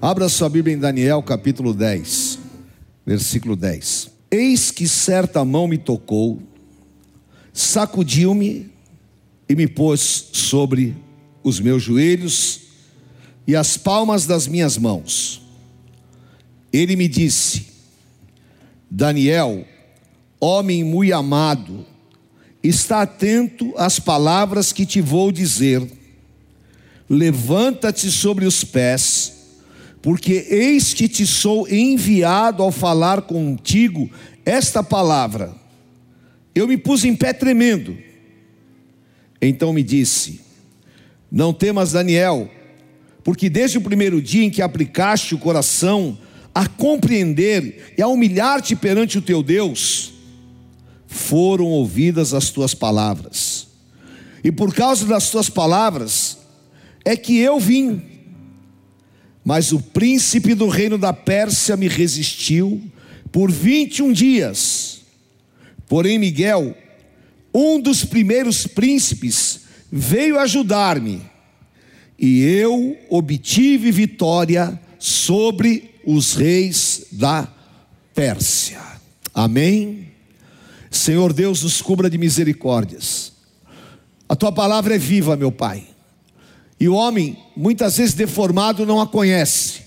Abra sua Bíblia em Daniel capítulo 10, versículo 10. Eis que certa mão me tocou, sacudiu-me e me pôs sobre os meus joelhos e as palmas das minhas mãos. Ele me disse: Daniel, homem muito amado, está atento às palavras que te vou dizer. Levanta-te sobre os pés porque eis que te sou enviado ao falar contigo esta palavra. Eu me pus em pé tremendo. Então me disse: Não temas, Daniel, porque desde o primeiro dia em que aplicaste o coração a compreender e a humilhar-te perante o teu Deus, foram ouvidas as tuas palavras. E por causa das tuas palavras é que eu vim mas o príncipe do reino da Pérsia me resistiu por 21 dias. Porém, Miguel, um dos primeiros príncipes, veio ajudar-me, e eu obtive vitória sobre os reis da Pérsia. Amém. Senhor Deus, nos cubra de misericórdias. A tua palavra é viva, meu Pai. E o homem, muitas vezes deformado, não a conhece.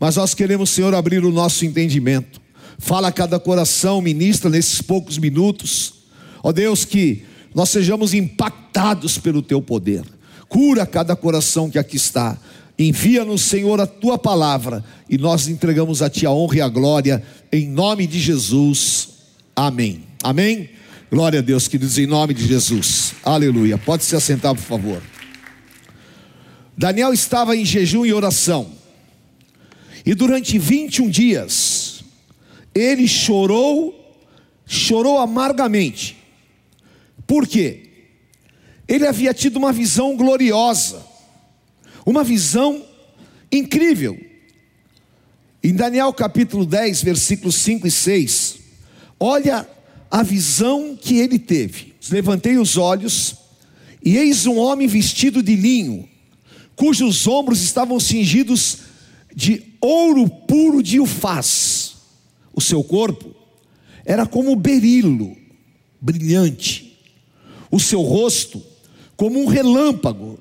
Mas nós queremos, Senhor, abrir o nosso entendimento. Fala a cada coração, ministra nesses poucos minutos. Ó Deus, que nós sejamos impactados pelo teu poder. Cura cada coração que aqui está. Envia-nos, Senhor, a tua palavra e nós entregamos a ti a honra e a glória em nome de Jesus. Amém. Amém. Glória a Deus, queridos, em nome de Jesus. Aleluia. Pode se assentar, por favor. Daniel estava em jejum e oração. E durante 21 dias, ele chorou, chorou amargamente. Por quê? Ele havia tido uma visão gloriosa, uma visão incrível. Em Daniel capítulo 10, versículos 5 e 6, olha a visão que ele teve. Levantei os olhos, e eis um homem vestido de linho, cujos ombros estavam cingidos de ouro puro de ufaz. O seu corpo era como berilo, brilhante. O seu rosto como um relâmpago.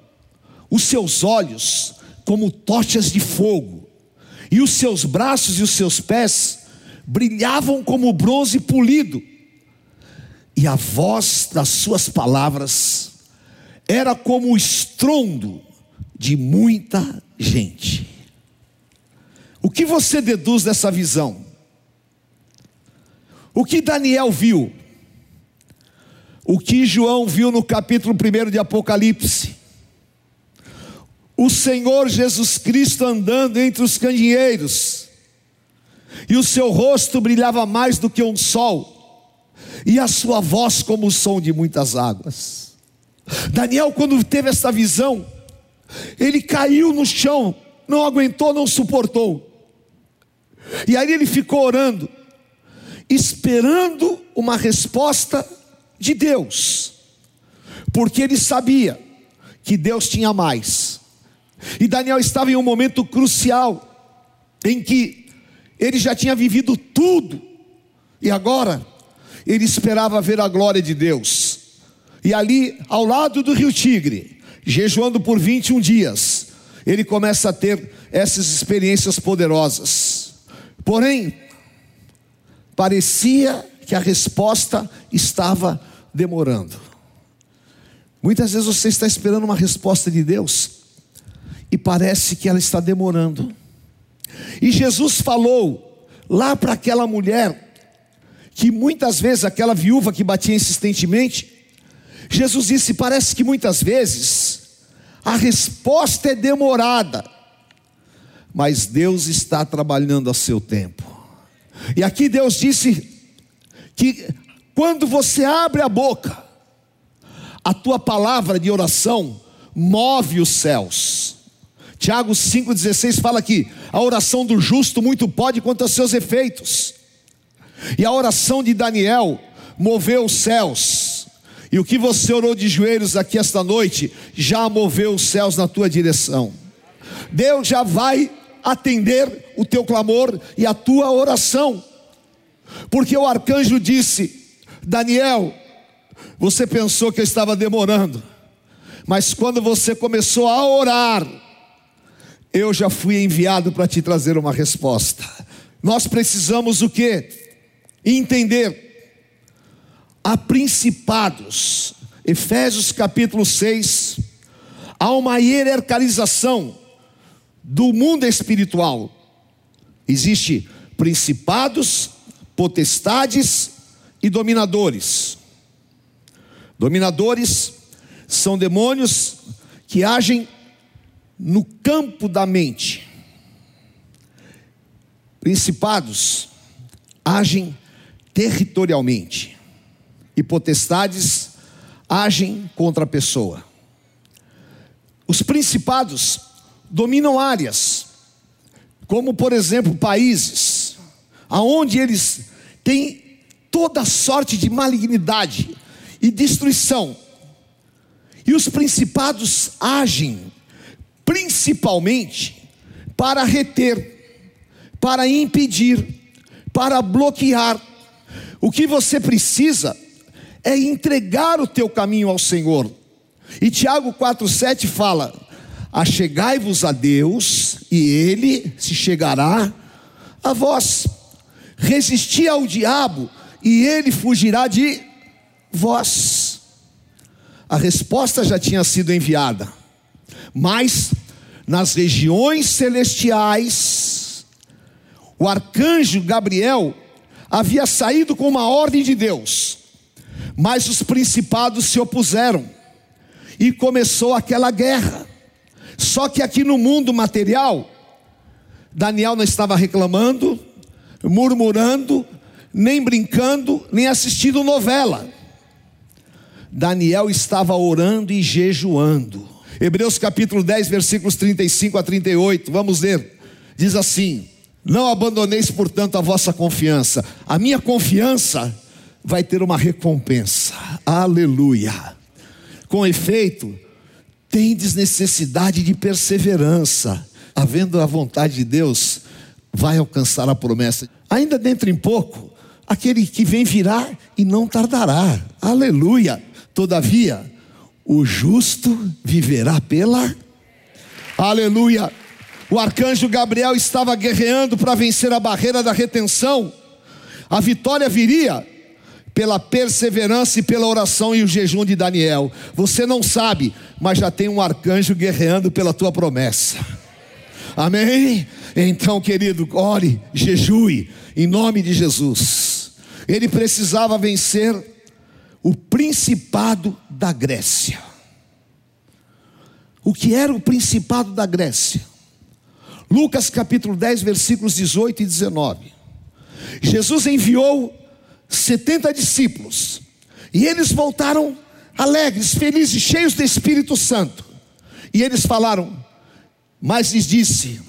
Os seus olhos como tochas de fogo. E os seus braços e os seus pés brilhavam como bronze polido. E a voz das suas palavras era como o estrondo de muita gente. O que você deduz dessa visão? O que Daniel viu? O que João viu no capítulo 1 de Apocalipse? O Senhor Jesus Cristo andando entre os candeeiros, e o seu rosto brilhava mais do que um sol, e a sua voz como o som de muitas águas. Daniel, quando teve essa visão, ele caiu no chão, não aguentou, não suportou. E aí ele ficou orando, esperando uma resposta de Deus, porque ele sabia que Deus tinha mais. E Daniel estava em um momento crucial, em que ele já tinha vivido tudo, e agora ele esperava ver a glória de Deus. E ali, ao lado do rio Tigre, jejuando por 21 dias, ele começa a ter essas experiências poderosas. Porém, parecia que a resposta estava demorando. Muitas vezes você está esperando uma resposta de Deus e parece que ela está demorando. E Jesus falou lá para aquela mulher, que muitas vezes, aquela viúva que batia insistentemente, Jesus disse: parece que muitas vezes a resposta é demorada, mas Deus está trabalhando a seu tempo. E aqui Deus disse que quando você abre a boca, a tua palavra de oração move os céus. Tiago 5,16 fala que a oração do justo muito pode quanto aos seus efeitos. E a oração de Daniel moveu os céus. E o que você orou de joelhos aqui esta noite já moveu os céus na tua direção. Deus já vai atender o teu clamor e a tua oração. Porque o arcanjo disse: Daniel, você pensou que eu estava demorando, mas quando você começou a orar, eu já fui enviado para te trazer uma resposta. Nós precisamos o que? Entender. Há principados, Efésios capítulo 6, há uma hierarquização do mundo espiritual. Existe principados, potestades e dominadores. Dominadores são demônios que agem no campo da mente. Principados agem territorialmente e potestades agem contra a pessoa. Os principados dominam áreas, como por exemplo países, aonde eles têm toda sorte de malignidade e destruição. E os principados agem principalmente para reter, para impedir, para bloquear. O que você precisa é entregar o teu caminho ao Senhor. E Tiago 4,7 fala: Achegai-vos a Deus, e Ele se chegará a vós. Resisti ao diabo, e ele fugirá de vós. A resposta já tinha sido enviada, mas nas regiões celestiais, o arcanjo Gabriel havia saído com uma ordem de Deus, mas os principados se opuseram e começou aquela guerra. Só que aqui no mundo material, Daniel não estava reclamando, murmurando, nem brincando, nem assistindo novela. Daniel estava orando e jejuando. Hebreus capítulo 10, versículos 35 a 38, vamos ler. Diz assim: Não abandoneis, portanto, a vossa confiança. A minha confiança vai ter uma recompensa. Aleluia. Com efeito, tendes necessidade de perseverança. Havendo a vontade de Deus, vai alcançar a promessa. Ainda dentro em pouco, aquele que vem virá e não tardará. Aleluia. Todavia, o justo viverá pela. Aleluia. O arcanjo Gabriel estava guerreando para vencer a barreira da retenção. A vitória viria pela perseverança e pela oração e o jejum de Daniel. Você não sabe, mas já tem um arcanjo guerreando pela tua promessa. Amém? Então, querido, ore, jejue, em nome de Jesus. Ele precisava vencer o principado da Grécia. O que era o principado da Grécia? Lucas capítulo 10, versículos 18 e 19. Jesus enviou 70 discípulos, e eles voltaram alegres, felizes, cheios do Espírito Santo. E eles falaram, mas lhes disse: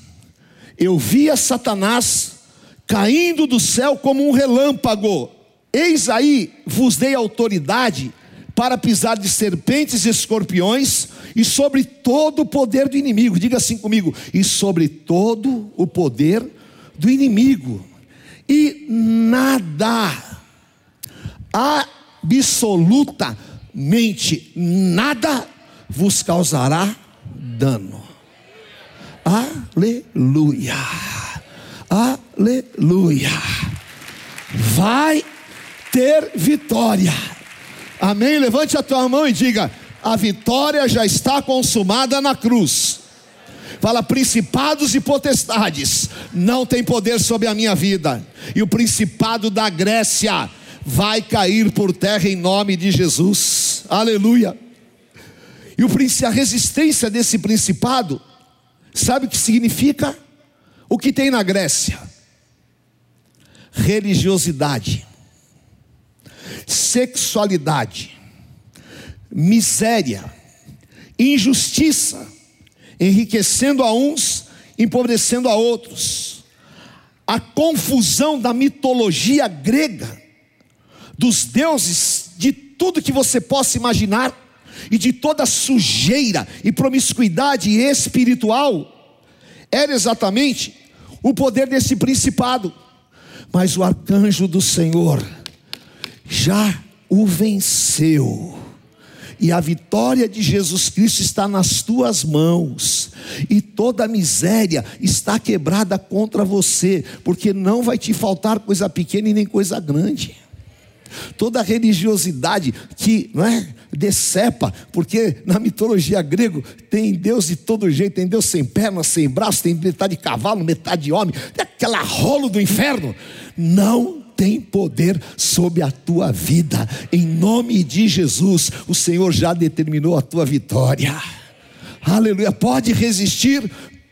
Eu via Satanás caindo do céu como um relâmpago. Eis aí vos dei autoridade para pisar de serpentes e escorpiões e sobre todo o poder do inimigo. Diga assim comigo: e sobre todo o poder do inimigo. E nada, absolutamente nada, vos causará dano. Aleluia. Aleluia. Vai ter vitória. Amém? Levante a tua mão e diga: a vitória já está consumada na cruz. Fala, principados e potestades não tem poder sobre a minha vida, e o principado da Grécia vai cair por terra em nome de Jesus, aleluia. E a resistência desse principado, sabe o que significa? O que tem na Grécia? Religiosidade sexualidade, miséria, injustiça, enriquecendo a uns, empobrecendo a outros. A confusão da mitologia grega, dos deuses, de tudo que você possa imaginar, e de toda sujeira e promiscuidade espiritual, era exatamente o poder desse principado. Mas o arcanjo do Senhor já o venceu. E a vitória de Jesus Cristo está nas tuas mãos, e toda miséria está quebrada contra você, porque não vai te faltar coisa pequena e nem coisa grande. Toda religiosidade que não é, decepa, porque na mitologia grego tem Deus de todo jeito, tem Deus sem pernas, sem braços, tem metade de cavalo, metade de homem, tem aquela rolo do inferno. Não tem poder sobre a tua vida. Em nome de Jesus, o Senhor já determinou a tua vitória. Aleluia. Pode resistir,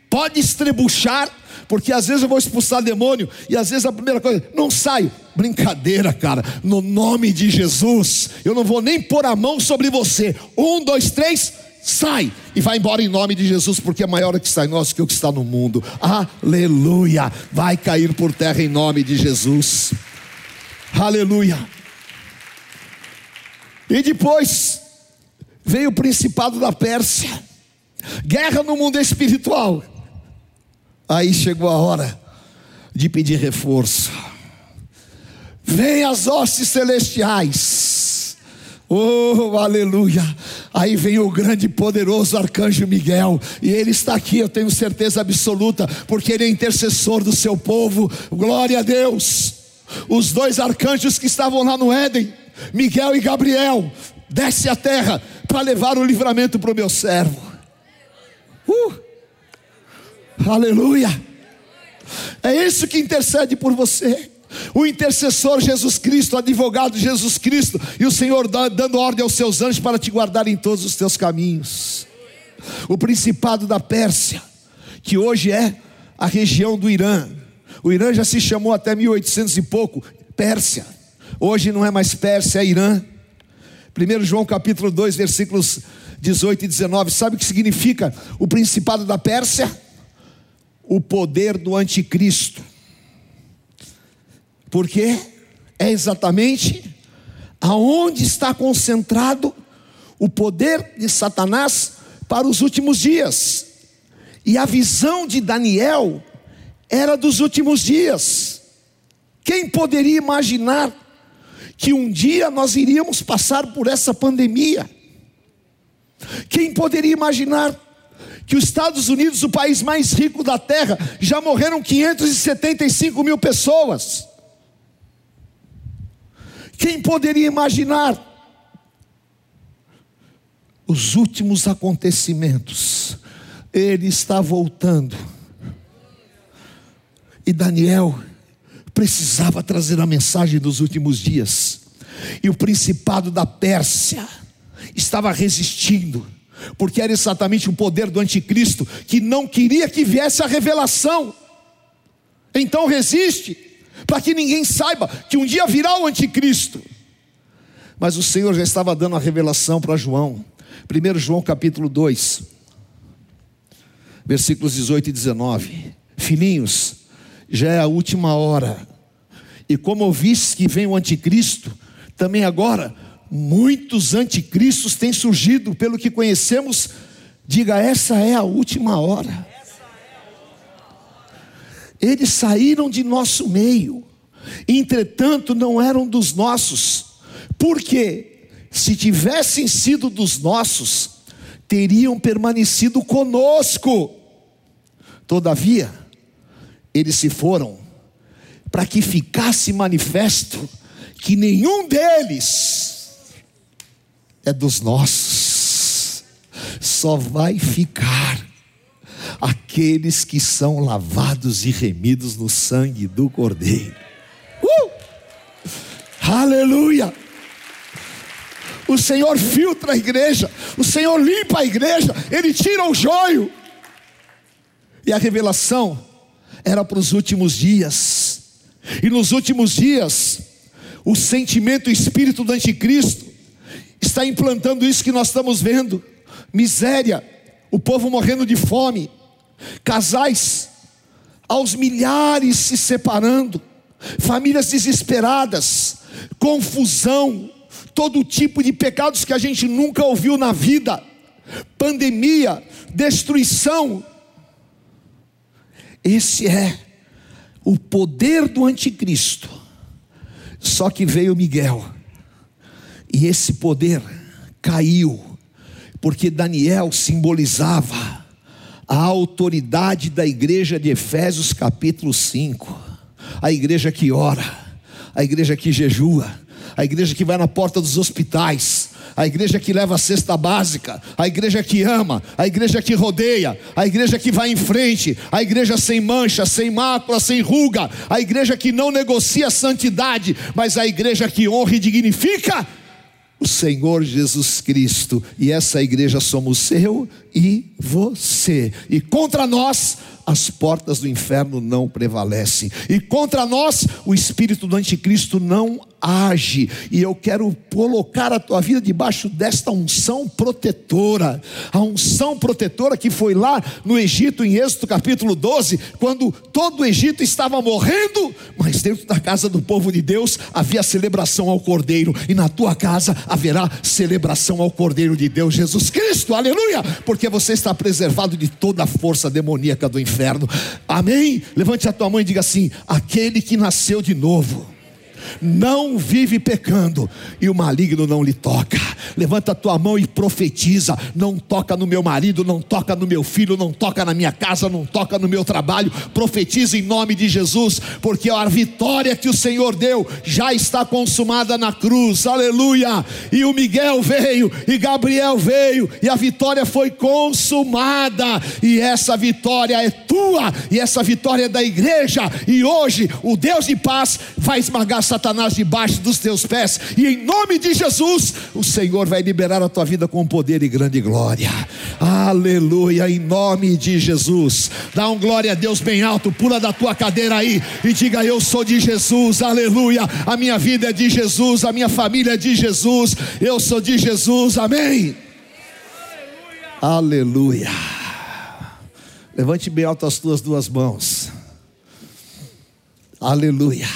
pode estrebuchar, porque às vezes eu vou expulsar demônio e às vezes a primeira coisa, não saio. Brincadeira, cara. No nome de Jesus, eu não vou nem pôr a mão sobre você. Um, dois, três, sai e vai embora em nome de Jesus, porque é maior o que está em nós que o que está no mundo. Aleluia. Vai cair por terra em nome de Jesus. Aleluia. E depois veio o principado da Pérsia, guerra no mundo espiritual. Aí chegou a hora de pedir reforço. Vem as hostes celestiais. Oh, aleluia. Aí vem o grande e poderoso arcanjo Miguel, e ele está aqui, eu tenho certeza absoluta, porque ele é intercessor do seu povo. Glória a Deus os dois arcanjos que estavam lá no Éden, Miguel e Gabriel, desce à terra para levar o livramento para o meu servo. Uh, aleluia! É isso que intercede por você. O intercessor Jesus Cristo, o advogado Jesus Cristo, e o Senhor dando ordem aos seus anjos para te guardar em todos os teus caminhos. O principado da Pérsia, que hoje é a região do Irã, o Irã já se chamou até 1800 e pouco Pérsia. Hoje não é mais Pérsia, é Irã. 1 João capítulo 2, versículos 18 e 19. Sabe o que significa o principado da Pérsia? O poder do anticristo. Porque é exatamente aonde está concentrado o poder de Satanás para os últimos dias. E a visão de Daniel era dos últimos dias. Quem poderia imaginar que um dia nós iríamos passar por essa pandemia? Quem poderia imaginar que os Estados Unidos, o país mais rico da terra, já morreram 575 mil pessoas? Quem poderia imaginar os últimos acontecimentos? Ele está voltando e Daniel precisava trazer a mensagem dos últimos dias. E o principado da Pérsia estava resistindo, porque era exatamente o poder do anticristo que não queria que viesse a revelação. Então resiste, para que ninguém saiba que um dia virá o anticristo. Mas o Senhor já estava dando a revelação para João. 1 João capítulo 2, versículos 18 e 19. Filhinhos, já é a última hora. E como ouviste que vem o anticristo, também agora muitos anticristos têm surgido, pelo que conhecemos, diga, essa é a última hora. Eles saíram de nosso meio, entretanto não eram dos nossos, porque se tivessem sido dos nossos, teriam permanecido conosco. Todavia, eles se foram para que ficasse manifesto que nenhum deles é dos nossos, só vai ficar aqueles que são lavados e remidos no sangue do Cordeiro. Uh! Aleluia! O Senhor filtra a igreja, o Senhor limpa a igreja, Ele tira o joio. E a revelação era para os últimos dias. E nos últimos dias, o sentimento, o espírito do anticristo está implantando isso que nós estamos vendo: miséria, o povo morrendo de fome, casais aos milhares se separando, famílias desesperadas, confusão, todo tipo de pecados que a gente nunca ouviu na vida, pandemia, destruição, Esse é o poder do anticristo. Só que veio Miguel, e esse poder caiu, porque Daniel simbolizava a autoridade da igreja de Efésios capítulo 5, a igreja que ora, a igreja que jejua, a igreja que vai na porta dos hospitais, a igreja que leva a cesta básica, a igreja que ama, a igreja que rodeia, a igreja que vai em frente, a igreja sem mancha, sem mácula, sem ruga, a igreja que não negocia santidade, mas a igreja que honra e dignifica o Senhor Jesus Cristo, e essa igreja somos eu e você, e contra nós as portas do inferno não prevalecem, e contra nós o espírito do anticristo não age, e eu quero colocar a tua vida debaixo desta unção protetora, a unção protetora que foi lá no Egito, em Êxodo capítulo 12, quando todo o Egito estava morrendo, mas dentro da casa do povo de Deus havia celebração ao Cordeiro, e na tua casa haverá celebração ao Cordeiro de Deus, Jesus Cristo, aleluia, porque você está preservado de toda a força demoníaca do inferno, amém? Levante a tua mão e diga assim: aquele que nasceu de novo não vive pecando e o maligno não lhe toca. Levanta a tua mão e profetiza: não toca no meu marido, não toca no meu filho, não toca na minha casa, não toca no meu trabalho. Profetiza em nome de Jesus, porque a vitória que o Senhor deu já está consumada na cruz. Aleluia! E o Miguel veio e Gabriel veio e a vitória foi consumada. E essa vitória é tua e essa vitória é da igreja. E hoje o Deus de paz vai esmagar Satanás debaixo dos teus pés, e em nome de Jesus, o Senhor vai liberar a tua vida com poder e grande glória. Aleluia, em nome de Jesus. Dá um glória a Deus bem alto, pula da tua cadeira aí e diga: Eu sou de Jesus, aleluia. A minha vida é de Jesus, a minha família é de Jesus, eu sou de Jesus, amém. Aleluia. Levante bem alto as tuas duas mãos. Aleluia.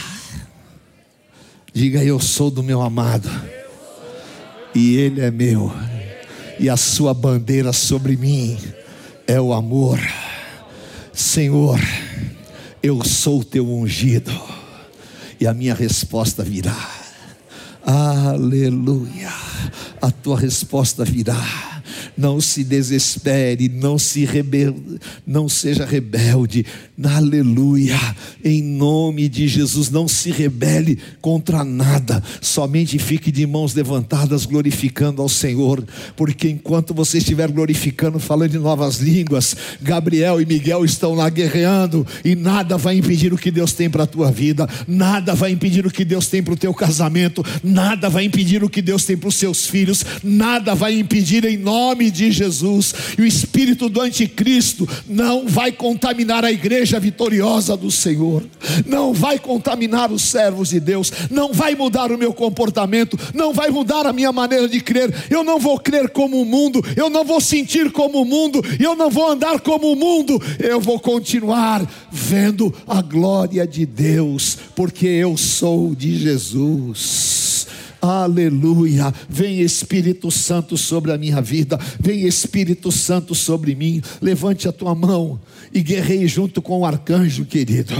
Diga: Eu sou do meu amado, e Ele é meu, e a Sua bandeira sobre mim é o amor. Senhor, eu sou o teu ungido, e a minha resposta virá. Aleluia, a tua resposta virá não se desespere, não se rebelde, não seja rebelde, aleluia, em nome de Jesus, não se rebele contra nada, somente fique de mãos levantadas glorificando ao Senhor, porque enquanto você estiver glorificando, falando em novas línguas, Gabriel e Miguel estão lá guerreando, e nada vai impedir o que Deus tem para a tua vida, nada vai impedir o que Deus tem para o teu casamento, nada vai impedir o que Deus tem para os seus filhos, nada vai impedir em nome de Jesus, e o espírito do anticristo não vai contaminar a igreja vitoriosa do Senhor, não vai contaminar os servos de Deus, não vai mudar o meu comportamento, não vai mudar a minha maneira de crer. Eu não vou crer como o mundo, eu não vou sentir como o mundo, eu não vou andar como o mundo, eu vou continuar vendo a glória de Deus, porque eu sou de Jesus. Aleluia. Vem Espírito Santo sobre a minha vida. Vem Espírito Santo sobre mim. Levante a tua mão e guerreie junto com o arcanjo, querido.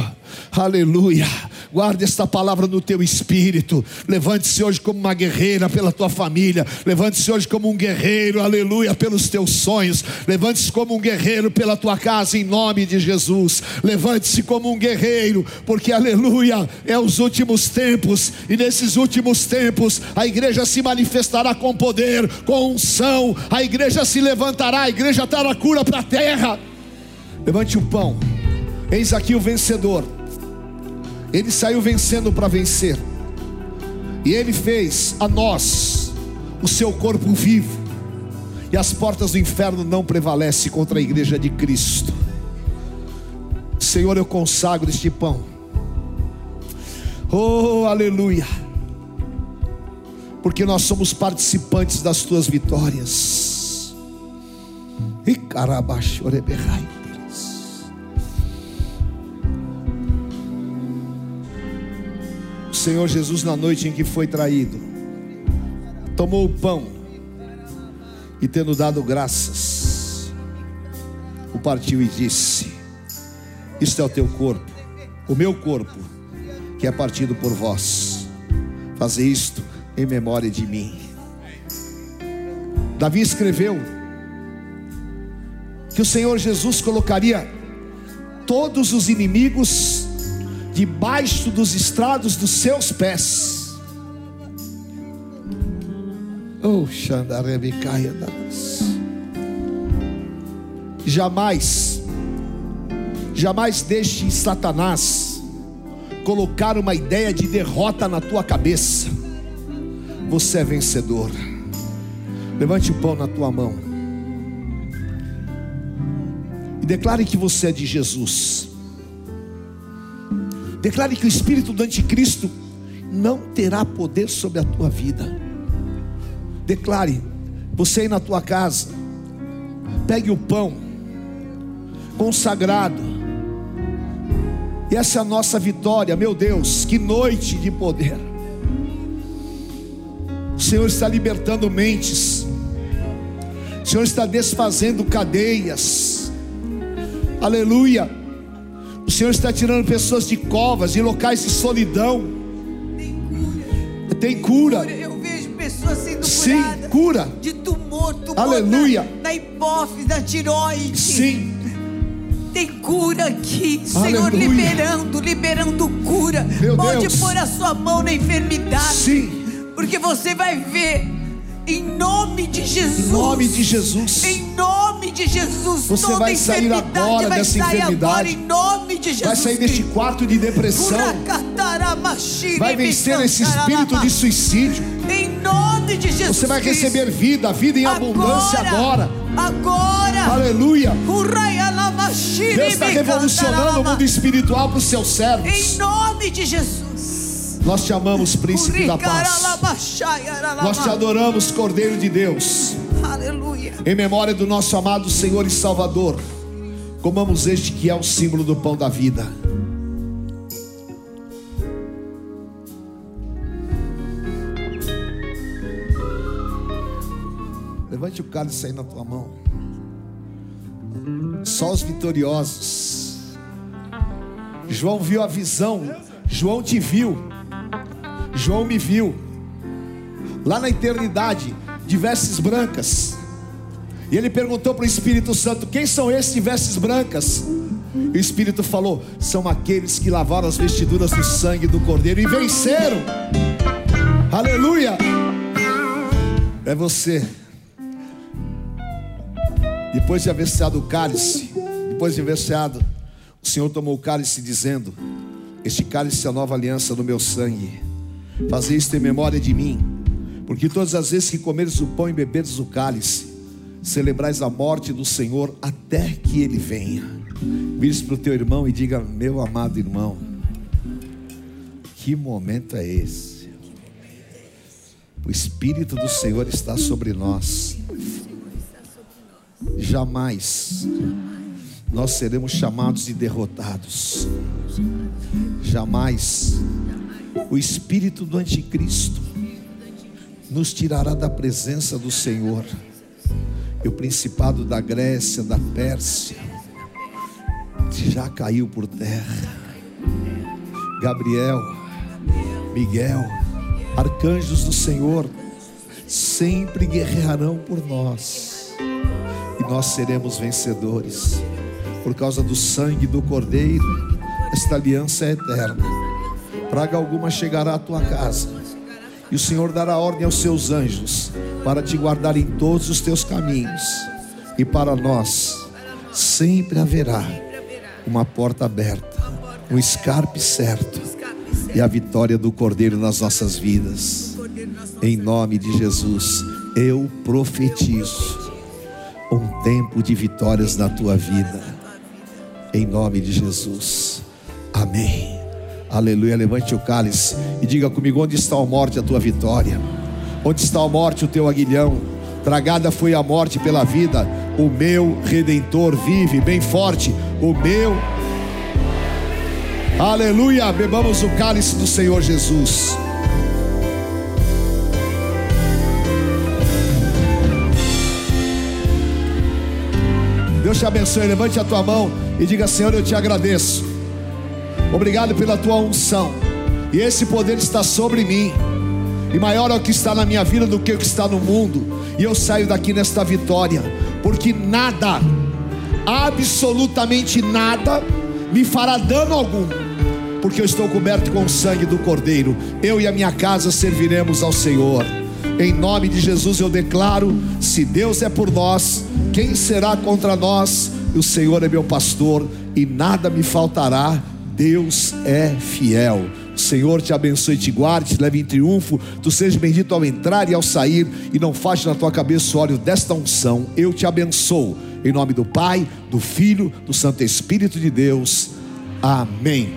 Aleluia. Guarde esta palavra no teu espírito. Levante-se hoje como uma guerreira pela tua família. Levante-se hoje como um guerreiro, aleluia, pelos teus sonhos. Levante-se como um guerreiro pela tua casa, em nome de Jesus. Levante-se como um guerreiro, porque, aleluia, é os últimos tempos. E nesses últimos tempos, a igreja se manifestará com poder, com unção. A igreja se levantará, a igreja terá cura para a terra. Levante o pão. Eis aqui o vencedor. Ele saiu vencendo para vencer. E ele fez a nós o seu corpo vivo. E as portas do inferno não prevalecem contra a igreja de Cristo. Senhor, eu consagro este pão. Oh, aleluia. Porque nós somos participantes das tuas vitórias. E. Senhor Jesus, na noite em que foi traído, tomou o pão e, tendo dado graças, o partiu e disse: Isto é o teu corpo, o meu corpo, que é partido por vós. Fazer isto em memória de mim. Davi escreveu que o Senhor Jesus colocaria todos os inimigos debaixo dos estrados dos seus pés. Oh, Jamais, jamais deixe Satanás colocar uma ideia de derrota na tua cabeça. Você é vencedor. Levante o pão na tua mão. E declare que você é de Jesus. Declare que o espírito do anticristo não terá poder sobre a tua vida. Declare, você aí na tua casa, pegue o pão consagrado. E essa é a nossa vitória, meu Deus, que noite de poder. O Senhor está libertando mentes. O Senhor está desfazendo cadeias. Aleluia. O Senhor está tirando pessoas de covas, de locais de solidão. Tem cura. Eu vejo pessoas sendo Sim, curadas cura. de tumor, tumor Aleluia. Na, na hipófise, na tiroide. Sim. Tem cura aqui, Senhor, Aleluia. liberando, liberando cura. Meu Pode Deus. pôr a sua mão na enfermidade. Sim. Porque você vai ver, em nome de Jesus. Em nome de Jesus. Em nome de Jesus. Você toda vai sair agora vai dessa sair enfermidade. Agora, em nome de Jesus. Vai sair deste quarto de depressão. Vai vencer esse espírito de suicídio. Em nome de Jesus. Você vai receber vida, vida em abundância agora. Agora. Aleluia. Deus está revolucionando o mundo espiritual para os seus Em servos. nome de Jesus. Nós te amamos, príncipe da paz. Nós te adoramos, Cordeiro de Deus. Aleluia. Em memória do nosso amado Senhor e Salvador, comamos este que é o símbolo do pão da vida. Levante o cálice aí na tua mão. Só os vitoriosos. João viu a visão. João te viu. João me viu. Lá na eternidade, de vestes brancas. E ele perguntou para o Espírito Santo: Quem são esses de vestes brancas? E o Espírito falou: São aqueles que lavaram as vestiduras do sangue do Cordeiro e venceram. Aleluia! É você. Depois de haver ceado o cálice, depois de haver ceado, o Senhor tomou o cálice dizendo: Este cálice é a nova aliança do meu sangue. Fazer isto em memória de mim, porque todas as vezes que comeres o pão e beberes o cálice, celebrais a morte do Senhor até que ele venha. Vire para o teu irmão e diga: Meu amado irmão, que momento é esse? O Espírito do Senhor está sobre nós. Jamais nós seremos chamados de derrotados. Jamais o espírito do anticristo nos tirará da presença do Senhor. E o principado da Grécia, da Pérsia, já caiu por terra. Gabriel, Miguel, arcanjos do Senhor, sempre guerrearão por nós. E nós seremos vencedores. Por causa do sangue do Cordeiro, esta aliança é eterna. Praga alguma chegará à tua casa. E o Senhor dará ordem aos seus anjos para te guardar em todos os teus caminhos. E para nós sempre haverá uma porta aberta, um escarpe certo e a vitória do Cordeiro nas nossas vidas. Em nome de Jesus, eu profetizo um tempo de vitórias na tua vida. Em nome de Jesus. Amém. Aleluia. Levante o cálice e diga comigo: onde está a morte, a tua vitória? Onde está a morte, o teu aguilhão? Tragada foi a morte pela vida, o meu redentor vive, bem forte, o meu. Aleluia. Bebamos o cálice do Senhor Jesus. Deus te abençoe. Levante a tua mão e diga: Senhor, eu te agradeço. Obrigado pela tua unção. E esse poder está sobre mim. E maior é o que está na minha vida do que o que está no mundo. E eu saio daqui nesta vitória, porque nada, absolutamente nada, me fará dano algum, porque eu estou coberto com o sangue do Cordeiro. Eu e a minha casa serviremos ao Senhor. Em nome de Jesus eu declaro: se Deus é por nós, quem será contra nós? O Senhor é meu pastor e nada me faltará. Deus é fiel. O Senhor te abençoe te guarde, te leve em triunfo. Tu seja bendito ao entrar e ao sair, e não falte na tua cabeça o óleo desta unção. Eu te abençoo. Em nome do Pai, do Filho, do Santo Espírito de Deus. Amém.